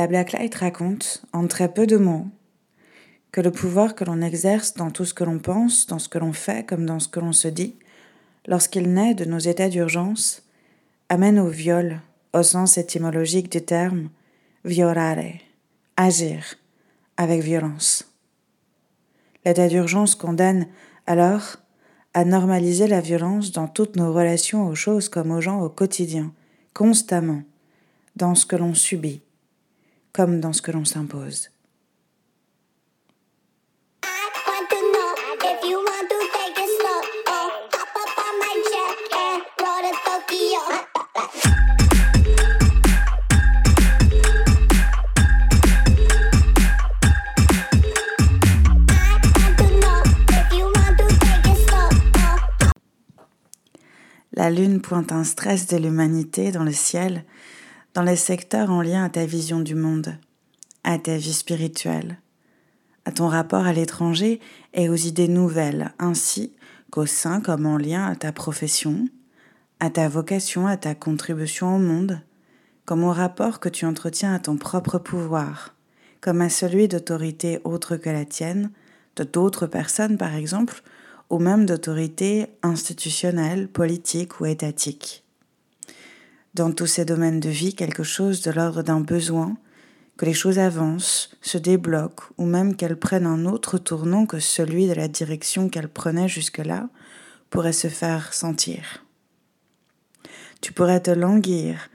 La Blacklight raconte, en très peu de mots, que le pouvoir que l'on exerce dans tout ce que l'on pense, dans ce que l'on fait comme dans ce que l'on se dit, lorsqu'il naît de nos états d'urgence, amène au viol, au sens étymologique du terme, violare, agir, avec violence. L'état d'urgence condamne alors à normaliser la violence dans toutes nos relations aux choses comme aux gens au quotidien, constamment, dans ce que l'on subit, comme dans ce que l'on s'impose. La lune pointe un stress de l'humanité dans le ciel, dans les secteurs en lien à ta vision du monde, à ta vie spirituelle, à ton rapport à l'étranger et aux idées nouvelles, ainsi qu'au sein comme en lien à ta profession, à ta vocation, à ta contribution au monde, comme au rapport que tu entretiens à ton propre pouvoir, comme à celui d'autorité autre que la tienne, de d'autres personnes par exemple, ou même d'autorité institutionnelle, politique ou étatique. Dans tous ces domaines de vie, quelque chose de l'ordre d'un besoin, que les choses avancent, se débloquent, ou même qu'elles prennent un autre tournant que celui de la direction qu'elles prenaient jusque-là, pourrait se faire sentir. Tu pourrais te languir,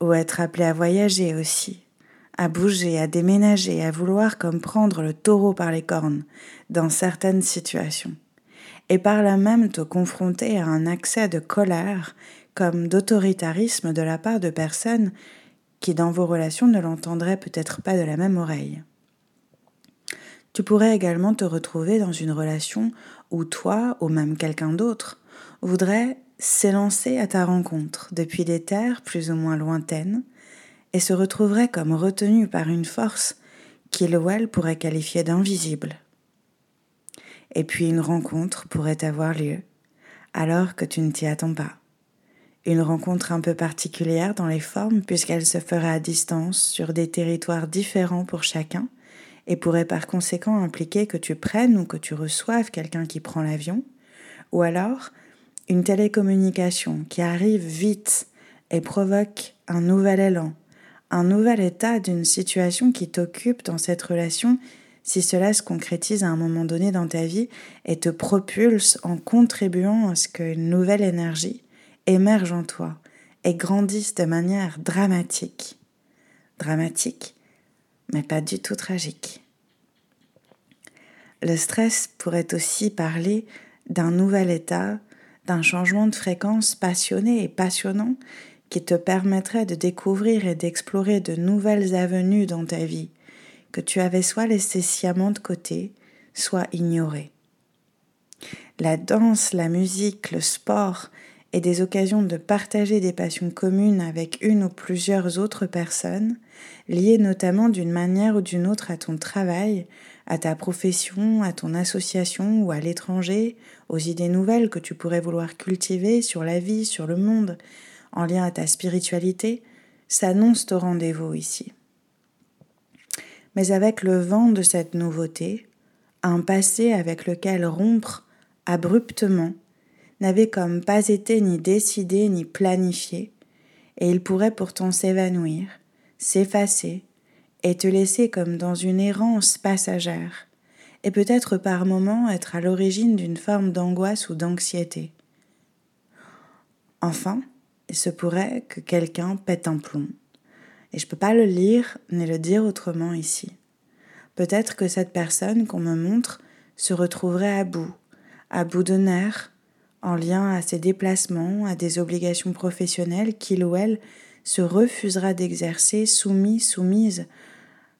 ou être appelé à voyager aussi, à bouger, à déménager, à vouloir comme prendre le taureau par les cornes dans certaines situations et par là même te confronter à un accès de colère comme d'autoritarisme de la part de personnes qui dans vos relations ne l'entendraient peut-être pas de la même oreille. Tu pourrais également te retrouver dans une relation où toi, ou même quelqu'un d'autre, voudrait s'élancer à ta rencontre depuis des terres plus ou moins lointaines et se retrouverait comme retenu par une force qu'il ou elle pourrait qualifier d'invisible et puis une rencontre pourrait avoir lieu, alors que tu ne t'y attends pas. Une rencontre un peu particulière dans les formes puisqu'elle se ferait à distance sur des territoires différents pour chacun et pourrait par conséquent impliquer que tu prennes ou que tu reçoives quelqu'un qui prend l'avion, ou alors une télécommunication qui arrive vite et provoque un nouvel élan, un nouvel état d'une situation qui t'occupe dans cette relation si cela se concrétise à un moment donné dans ta vie et te propulse en contribuant à ce qu'une nouvelle énergie émerge en toi et grandisse de manière dramatique. Dramatique, mais pas du tout tragique. Le stress pourrait aussi parler d'un nouvel état, d'un changement de fréquence passionné et passionnant qui te permettrait de découvrir et d'explorer de nouvelles avenues dans ta vie, que tu avais soit laissé sciemment de côté, soit ignoré. La danse, la musique, le sport et des occasions de partager des passions communes avec une ou plusieurs autres personnes, liées notamment d'une manière ou d'une autre à ton travail, à ta profession, à ton association ou à l'étranger, aux idées nouvelles que tu pourrais vouloir cultiver sur la vie, sur le monde, en lien à ta spiritualité, s'annoncent au rendez-vous ici. Mais avec le vent de cette nouveauté, un passé avec lequel rompre abruptement n'avait comme pas été ni décidé ni planifié, et il pourrait pourtant s'évanouir, s'effacer, et te laisser comme dans une errance passagère, et peut-être par moments être à l'origine d'une forme d'angoisse ou d'anxiété. Enfin, il se pourrait que quelqu'un pète un plomb et je ne peux pas le lire ni le dire autrement ici. Peut-être que cette personne qu'on me montre se retrouverait à bout, à bout de nerfs, en lien à ses déplacements, à des obligations professionnelles qu'il ou elle se refusera d'exercer, soumis, soumise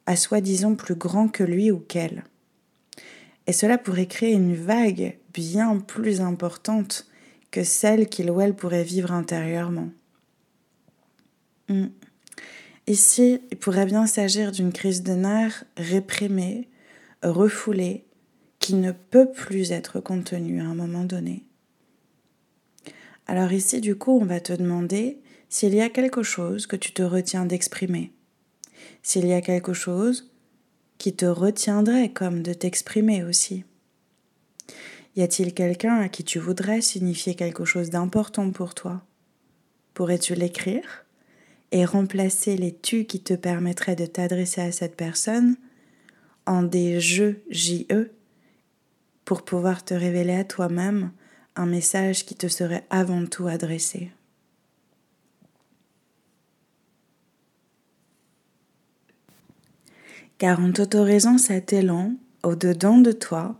à soi-disant plus grand que lui ou qu'elle. Et cela pourrait créer une vague bien plus importante que celle qu'il ou elle pourrait vivre intérieurement. Hmm. Ici, il pourrait bien s'agir d'une crise de nerfs réprimée, refoulée, qui ne peut plus être contenue à un moment donné. Alors ici, du coup, on va te demander s'il y a quelque chose que tu te retiens d'exprimer, S'il y a quelque chose qui te retiendrait comme de t'exprimer aussi. Y a-t-il quelqu'un à qui tu voudrais signifier quelque chose d'important pour toi? Pourrais-tu l'écrire et remplacer les tu qui te permettraient de t'adresser à cette personne en des je, JE pour pouvoir te révéler à toi-même un message qui te serait avant tout adressé. Car en t'autorisant cet élan au-dedans de toi,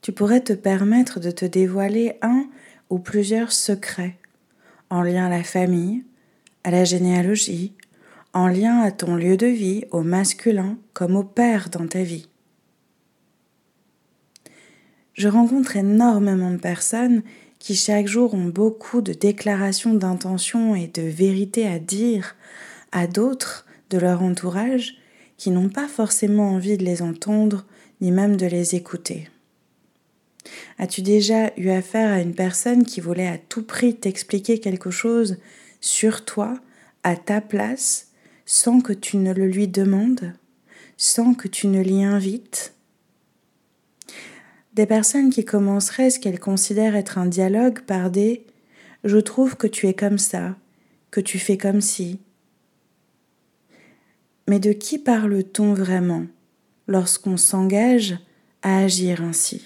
tu pourrais te permettre de te dévoiler un ou plusieurs secrets en lien à la famille, à la généalogie, en lien à ton lieu de vie, au masculin comme au père dans ta vie. Je rencontre énormément de personnes qui chaque jour ont beaucoup de déclarations d'intention et de vérité à dire à d'autres de leur entourage qui n'ont pas forcément envie de les entendre ni même de les écouter. As-tu déjà eu affaire à une personne qui voulait à tout prix t'expliquer quelque chose sur toi, à ta place, sans que tu ne le lui demandes, sans que tu ne l'y invites? Des personnes qui commenceraient ce qu'elles considèrent être un dialogue par des ⁇ Je trouve que tu es comme ça, que tu fais comme si ⁇ Mais de qui parle-t-on vraiment lorsqu'on s'engage à agir ainsi?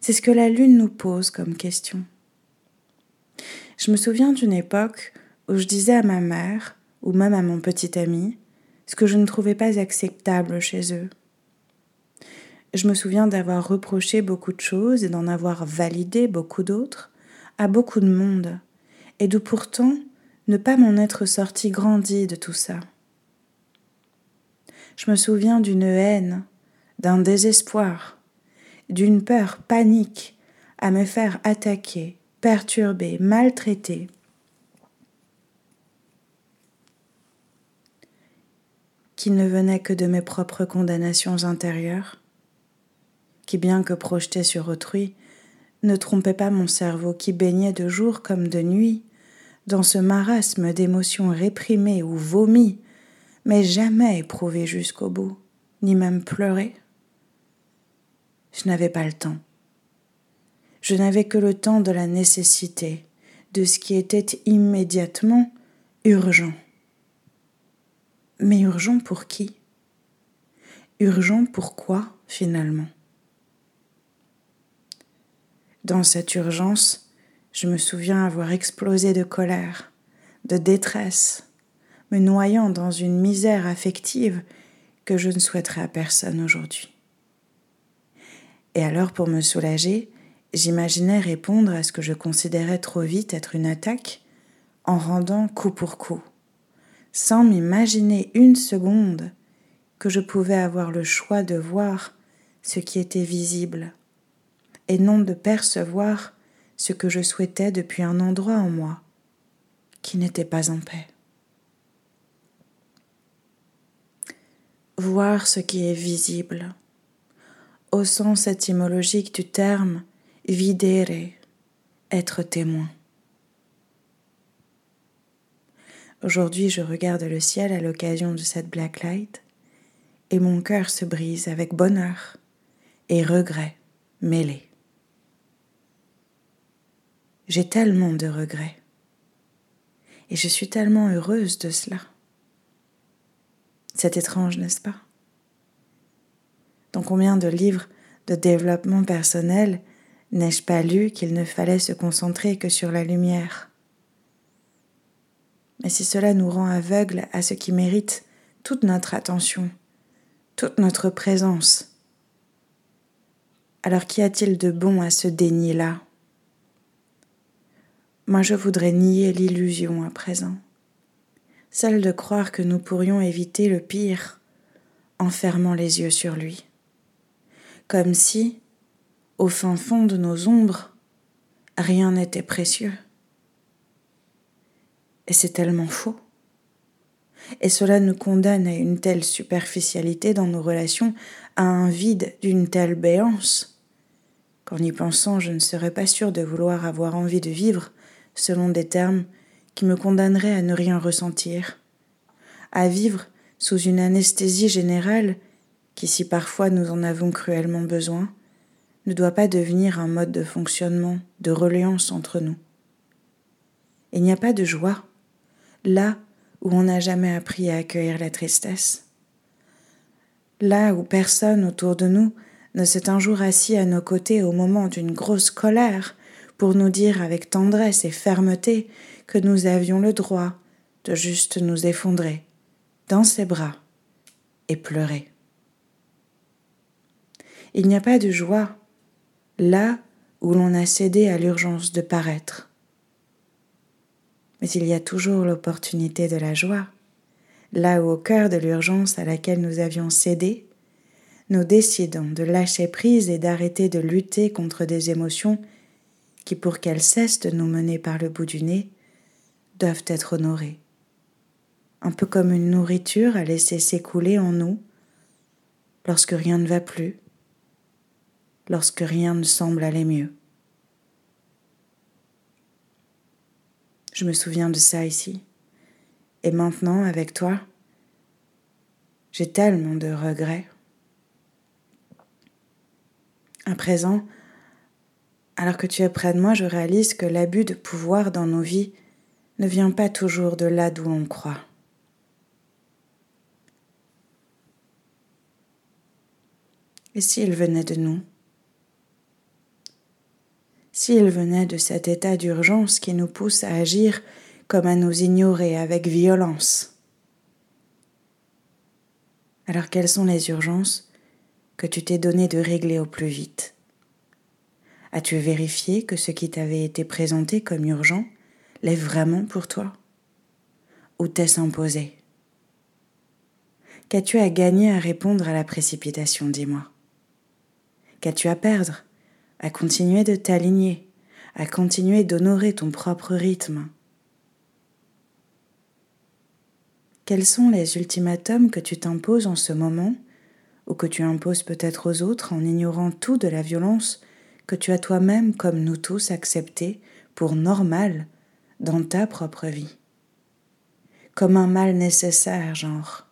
C'est ce que la Lune nous pose comme question. Je me souviens d'une époque où je disais à ma mère, ou même à mon petit ami, ce que je ne trouvais pas acceptable chez eux. Je me souviens d'avoir reproché beaucoup de choses et d'en avoir validé beaucoup d'autres à beaucoup de monde, et de pourtant ne pas m'en être sorti grandi de tout ça. Je me souviens d'une haine, d'un désespoir, d'une peur panique à me faire attaquer, perturber, maltraiter. qui ne venait que de mes propres condamnations intérieures, bien que projetées sur autrui, ne trompaient pas mon cerveau qui baignait de jour comme de nuit dans ce marasme d'émotions réprimées ou vomies, mais jamais éprouvées jusqu'au bout, ni même pleurées je n'avais pas le temps. Je n'avais que le temps de la nécessité, de ce qui était immédiatement urgent. Mais urgent pour qui? Urgent pour quoi finalement? Dans cette urgence, je me souviens avoir explosé de colère, de détresse, me noyant dans une misère affective que je ne souhaiterais à personne aujourd'hui. Et alors, pour me soulager, j'imaginais répondre à ce que je considérais trop vite être une attaque en rendant coup pour coup, sans m'imaginer une seconde que je pouvais avoir le choix de voir ce qui était visible, et non de percevoir ce que je souhaitais depuis un endroit en moi qui n'était pas en paix. Voir ce qui est visible au sens étymologique du terme videre, être témoin. Aujourd'hui, je regarde le ciel à l'occasion de cette black light et mon cœur se brise avec bonheur et regret mêlés. J'ai tellement de regrets. Et je suis tellement heureuse de cela. C'est étrange, n'est-ce pas? Dans combien de livres de développement personnel n'ai-je pas lu qu'il ne fallait se concentrer que sur la lumière? Mais si cela nous rend aveugles à ce qui mérite toute notre attention, toute notre présence, alors qu'y a-t-il de bon à ce déni-là? Moi je voudrais nier l'illusion à présent, celle de croire que nous pourrions éviter le pire en fermant les yeux sur lui comme si, au fin fond de nos ombres, rien n'était précieux. Et c'est tellement faux. Et cela nous condamne à une telle superficialité dans nos relations, à un vide d'une telle béance, qu'en y pensant, je ne serais pas sûre de vouloir avoir envie de vivre selon des termes qui me condamneraient à ne rien ressentir, à vivre sous une anesthésie générale qui, si parfois nous en avons cruellement besoin, ne doit pas devenir un mode de fonctionnement, de reliance entre nous. Il n'y a pas de joie là où on n'a jamais appris à accueillir la tristesse, là où personne autour de nous ne s'est un jour assis à nos côtés au moment d'une grosse colère pour nous dire avec tendresse et fermeté que nous avions le droit de juste nous effondrer dans ses bras et pleurer. Il n'y a pas de joie là où l'on a cédé à l'urgence de paraître. Mais il y a toujours l'opportunité de la joie, là où au cœur de l'urgence à laquelle nous avions cédé, nous décidons de lâcher prise et d'arrêter de lutter contre des émotions qui, pour qu'elles cessent de nous mener par le bout du nez, doivent être honorées. Un peu comme une nourriture à laisser s'écouler en nous lorsque rien ne va plus, lorsque rien ne semble aller mieux. Je me souviens de ça ici. Et maintenant, avec toi, j'ai tellement de regrets. À présent, alors que tu es près de moi, je réalise que l'abus de pouvoir dans nos vies ne vient pas toujours de là d'où l'on croit. Et s'il venait de nous? S'il venait de cet état d'urgence qui nous pousse à agir comme à nous ignorer avec violence? Alors quelles sont les urgences que tu t'es donné de régler au plus vite? As-tu vérifié que ce qui t'avait été présenté comme urgent l'est vraiment pour toi Ou t'est-ce imposé Qu'as-tu à gagner à répondre à la précipitation, dis-moi? Qu'as-tu à perdre à continuer de t'aligner, à continuer d'honorer ton propre rythme? Quels sont les ultimatums que tu t'imposes en ce moment, ou que tu imposes peut-être aux autres en ignorant tout de la violence que tu as toi-même, comme nous tous, accepté pour normal dans ta propre vie, comme un mal nécessaire, genre.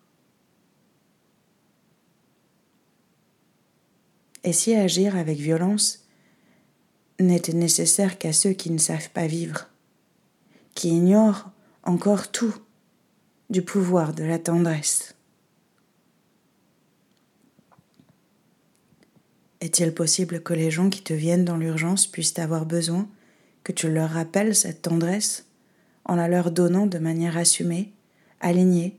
Et si agir avec violence n'était nécessaire qu'à ceux qui ne savent pas vivre, qui ignorent encore tout du pouvoir de la tendresse? Est-il possible que les gens qui te viennent dans l'urgence puissent avoir besoin que tu leur rappelles cette tendresse en la leur donnant de manière assumée, alignée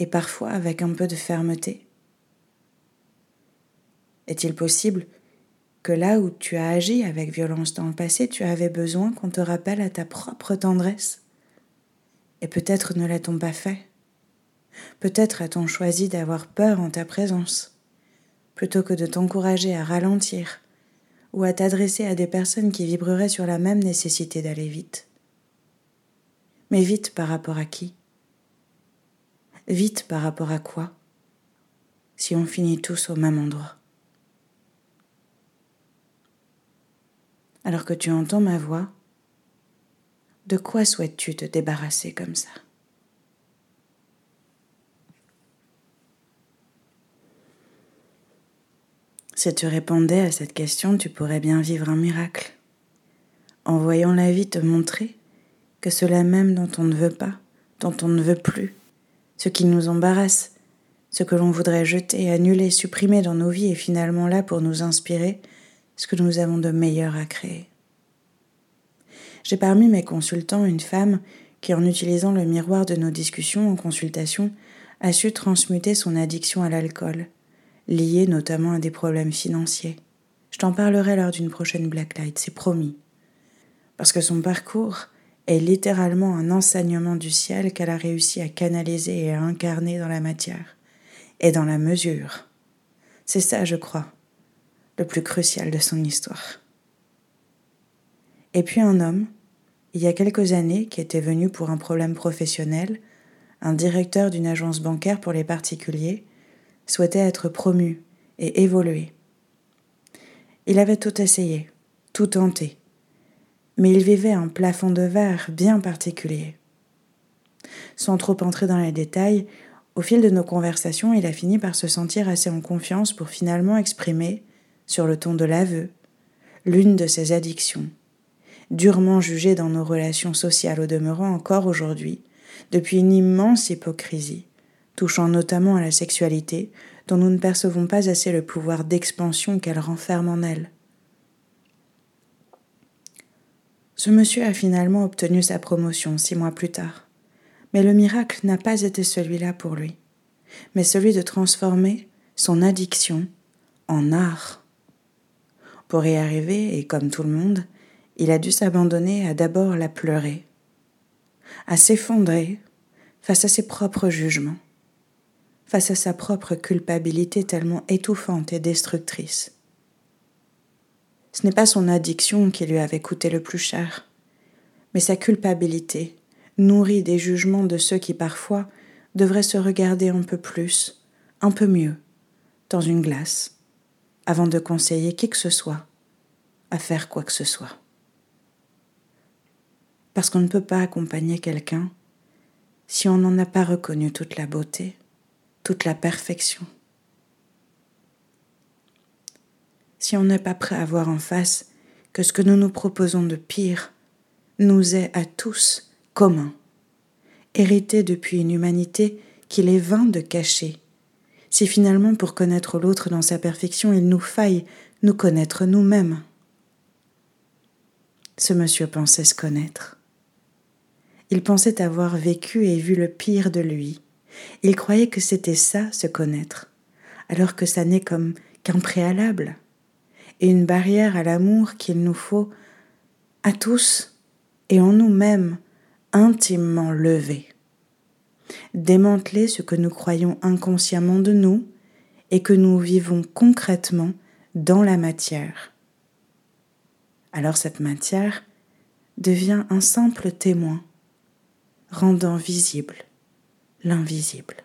et parfois avec un peu de fermeté? Est-il possible que là où tu as agi avec violence dans le passé, tu avais besoin qu'on te rappelle à ta propre tendresse? Et peut-être ne l'a-t-on pas fait? Peut-être a-t-on choisi d'avoir peur en ta présence, plutôt que de t'encourager à ralentir ou à t'adresser à des personnes qui vibreraient sur la même nécessité d'aller vite. Mais vite par rapport à qui? Vite par rapport à quoi? Si on finit tous au même endroit. alors que tu entends ma voix, de quoi souhaites-tu te débarrasser comme ça? Si tu répondais à cette question, tu pourrais bien vivre un miracle, en voyant la vie te montrer que cela même dont on ne veut pas, dont on ne veut plus, ce qui nous embarrasse, ce que l'on voudrait jeter, annuler, supprimer dans nos vies est finalement là pour nous inspirer ce que nous avons de meilleur à créer. J'ai parmi mes consultants une femme qui, en utilisant le miroir de nos discussions en consultation, a su transmuter son addiction à l'alcool, liée notamment à des problèmes financiers. Je t'en parlerai lors d'une prochaine Blacklight, c'est promis. Parce que son parcours est littéralement un enseignement du ciel qu'elle a réussi à canaliser et à incarner dans la matière et dans la mesure. C'est ça, je crois, le plus crucial de son histoire. Et puis un homme, il y a quelques années, qui était venu pour un problème professionnel, un directeur d'une agence bancaire pour les particuliers, souhaitait être promu et évoluer. Il avait tout essayé, tout tenté, mais il vivait un plafond de verre bien particulier. Sans trop entrer dans les détails, au fil de nos conversations, il a fini par se sentir assez en confiance pour finalement exprimer, sur le ton de l'aveu, l'une de ses addictions, durement jugée dans nos relations sociales au demeurant encore aujourd'hui, depuis une immense hypocrisie, touchant notamment à la sexualité, dont nous ne percevons pas assez le pouvoir d'expansion qu'elle renferme en elle. Ce monsieur a finalement obtenu sa promotion six mois plus tard. Mais le miracle n'a pas été celui-là pour lui, mais celui de transformer son addiction en art. Pour y arriver, et comme tout le monde, il a dû s'abandonner à d'abord la pleurer, à s'effondrer face à ses propres jugements, face à sa propre culpabilité tellement étouffante et destructrice. Ce n'est pas son addiction qui lui avait coûté le plus cher, mais sa culpabilité, nourrie des jugements de ceux qui parfois devraient se regarder un peu plus, un peu mieux, dans une glace, avant de conseiller qui que ce soit à faire quoi que ce soit. Parce qu'on ne peut pas accompagner quelqu'un si on n'en a pas reconnu toute la beauté, toute la perfection. Si on n'est pas prêt à voir en face que ce que nous nous proposons de pire nous est à tous commun, hérité depuis une humanité qu'il est vain de cacher, si finalement pour connaître l'autre dans sa perfection il nous faille nous connaître nous-mêmes. Ce monsieur pensait se connaître. Il pensait avoir vécu et vu le pire de lui. Il croyait que c'était ça, se connaître, alors que ça n'est comme qu'un préalable et une barrière à l'amour qu'il nous faut à tous et en nous-mêmes intimement lever. Démanteler ce que nous croyons inconsciemment de nous et que nous vivons concrètement dans la matière. Alors cette matière devient un simple témoin rendant visible l'invisible.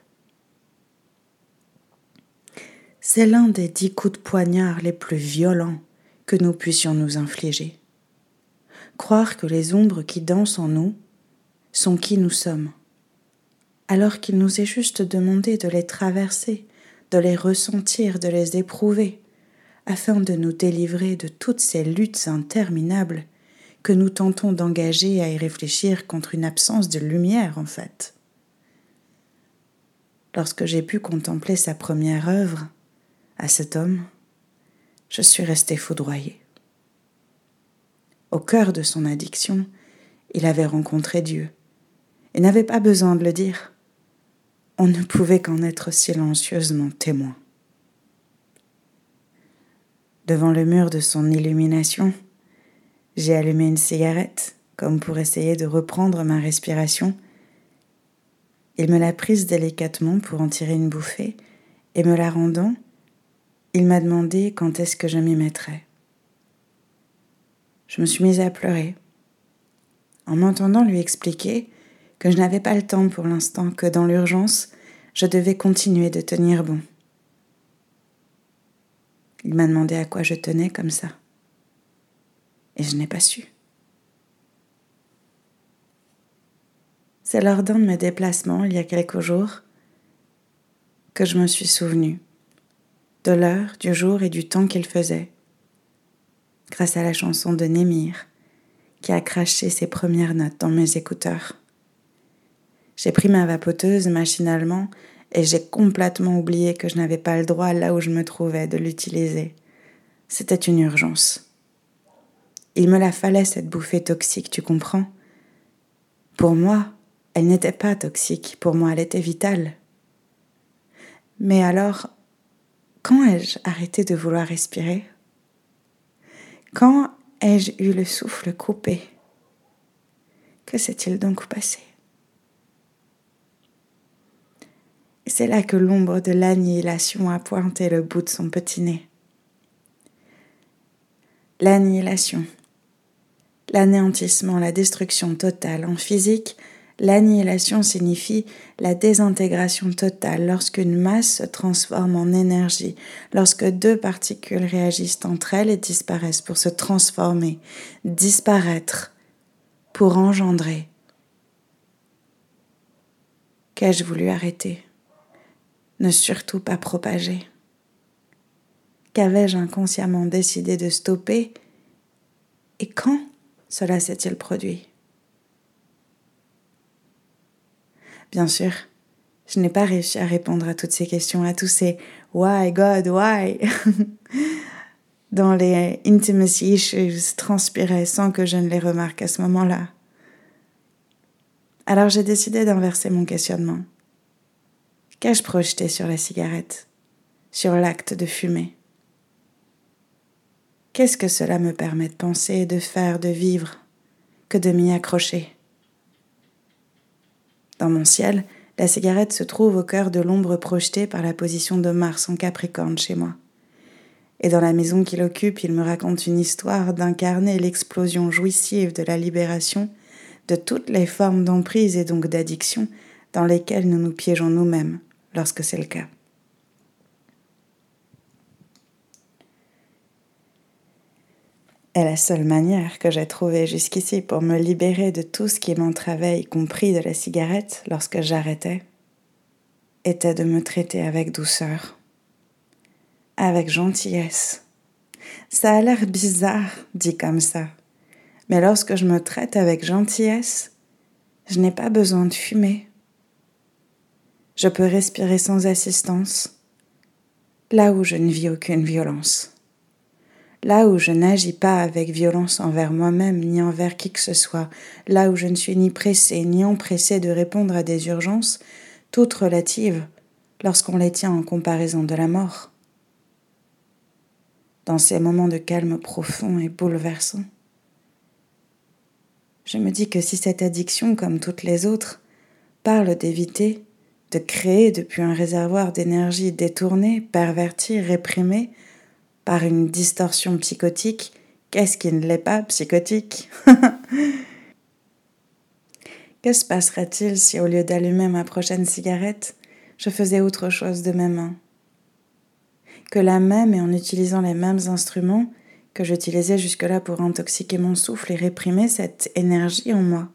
C'est l'un des dix coups de poignard les plus violents que nous puissions nous infliger. Croire que les ombres qui dansent en nous sont qui nous sommes, alors qu'il nous est juste demandé de les traverser, de les ressentir, de les éprouver, afin de nous délivrer de toutes ces luttes interminables que nous tentons d'engager à y réfléchir contre une absence de lumière en fait. Lorsque j'ai pu contempler sa première œuvre, à cet homme, je suis resté foudroyé. Au cœur de son addiction, il avait rencontré Dieu et n'avait pas besoin de le dire. On ne pouvait qu'en être silencieusement témoin. Devant le mur de son illumination, j'ai allumé une cigarette, comme pour essayer de reprendre ma respiration. Il me l'a prise délicatement pour en tirer une bouffée, et me la rendant, il m'a demandé quand est-ce que je m'y mettrais. Je me suis mise à pleurer, en m'entendant lui expliquer que je n'avais pas le temps pour l'instant, que dans l'urgence, je devais continuer de tenir bon. Il m'a demandé à quoi je tenais comme ça et je n'ai pas su. C'est lors d'un de mes déplacements, il y a quelques jours, que je me suis souvenu de l'heure, du jour et du temps qu'il faisait, grâce à la chanson de Némir, qui a craché ses premières notes dans mes écouteurs. J'ai pris ma vapoteuse machinalement et j'ai complètement oublié que je n'avais pas le droit là où je me trouvais de l'utiliser. C'était une urgence. Il me la fallait, cette bouffée toxique, tu comprends? Pour moi, elle n'était pas toxique, pour moi, elle était vitale. Mais alors, quand ai-je arrêté de vouloir respirer? Quand ai-je eu le souffle coupé? Que s'est-il donc passé? C'est là que l'ombre de l'annihilation a pointé le bout de son petit nez. L'annihilation, l'anéantissement, la destruction totale. En physique, l'annihilation signifie la désintégration totale lorsqu'une masse se transforme en énergie, lorsque deux particules réagissent entre elles et disparaissent pour se transformer, disparaître, pour engendrer. Qu'ai-je voulu arrêter? Ne surtout pas propager. Qu'avais-je inconsciemment décidé de stopper? Et quand cela s'est-il produit? Bien sûr, je n'ai pas réussi à répondre à toutes ces questions, à tous ces Why God, why dans les intimacy issues transpiraient sans que je ne les remarque à ce moment-là. Alors j'ai décidé d'inverser mon questionnement. Qu'ai-je projeté sur la cigarette, sur l'acte de fumer? Qu'est-ce que cela me permet de penser, de faire, de vivre, que de m'y accrocher? Dans mon ciel, la cigarette se trouve au cœur de l'ombre projetée par la position de Mars en Capricorne chez moi. Et dans la maison qu'il occupe, il me raconte une histoire d'incarner l'explosion jouissive de la libération de toutes les formes d'emprise et donc d'addiction dans lesquelles nous nous piégeons nous-mêmes lorsque c'est le cas. Et la seule manière que j'ai trouvée jusqu'ici pour me libérer de tout ce qui m'entravait, y compris de la cigarette, lorsque j'arrêtais, était de me traiter avec douceur, avec gentillesse. Ça a l'air bizarre, dit comme ça, mais lorsque je me traite avec gentillesse, je n'ai pas besoin de fumer. Je peux respirer sans assistance, là où je ne vis aucune violence là où je n'agis pas avec violence envers moi-même ni envers qui que ce soit, là où je ne suis ni pressé ni empressé de répondre à des urgences, toutes relatives, lorsqu'on les tient en comparaison de la mort. Dans ces moments de calme profond et bouleversant, je me dis que si cette addiction, comme toutes les autres, parle d'éviter, de créer depuis un réservoir d'énergie détourné, perverti, réprimé, par une distorsion psychotique, qu'est-ce qui ne l'est pas psychotique? Que se passerait-il si au lieu d'allumer ma prochaine cigarette, je faisais autre chose de mes mains? Que la même et en utilisant les mêmes instruments que j'utilisais jusque-là pour intoxiquer mon souffle et réprimer cette énergie en moi.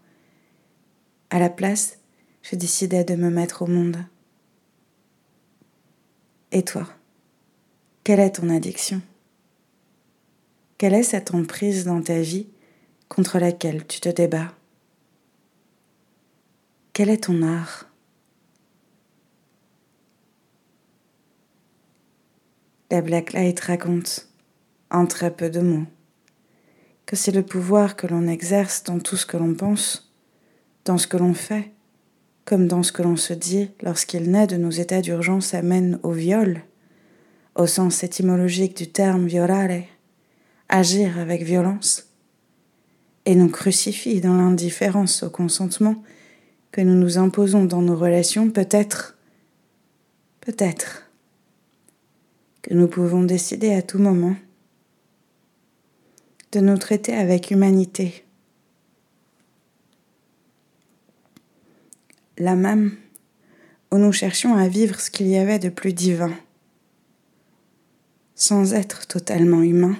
À la place, je décidais de me mettre au monde. Et toi? Quelle est ton addiction? Quelle est cette emprise dans ta vie contre laquelle tu te débats? Quel est ton art? La Black Light raconte, en très peu de mots, que c'est le pouvoir que l'on exerce dans tout ce que l'on pense, dans ce que l'on fait, comme dans ce que l'on se dit lorsqu'il naît de nos états d'urgence amène au viol au sens étymologique du terme violare, agir avec violence, et nous crucifie dans l'indifférence au consentement que nous nous imposons dans nos relations, peut-être, peut-être, que nous pouvons décider à tout moment de nous traiter avec humanité. La même où nous cherchions à vivre ce qu'il y avait de plus divin sans être totalement humain,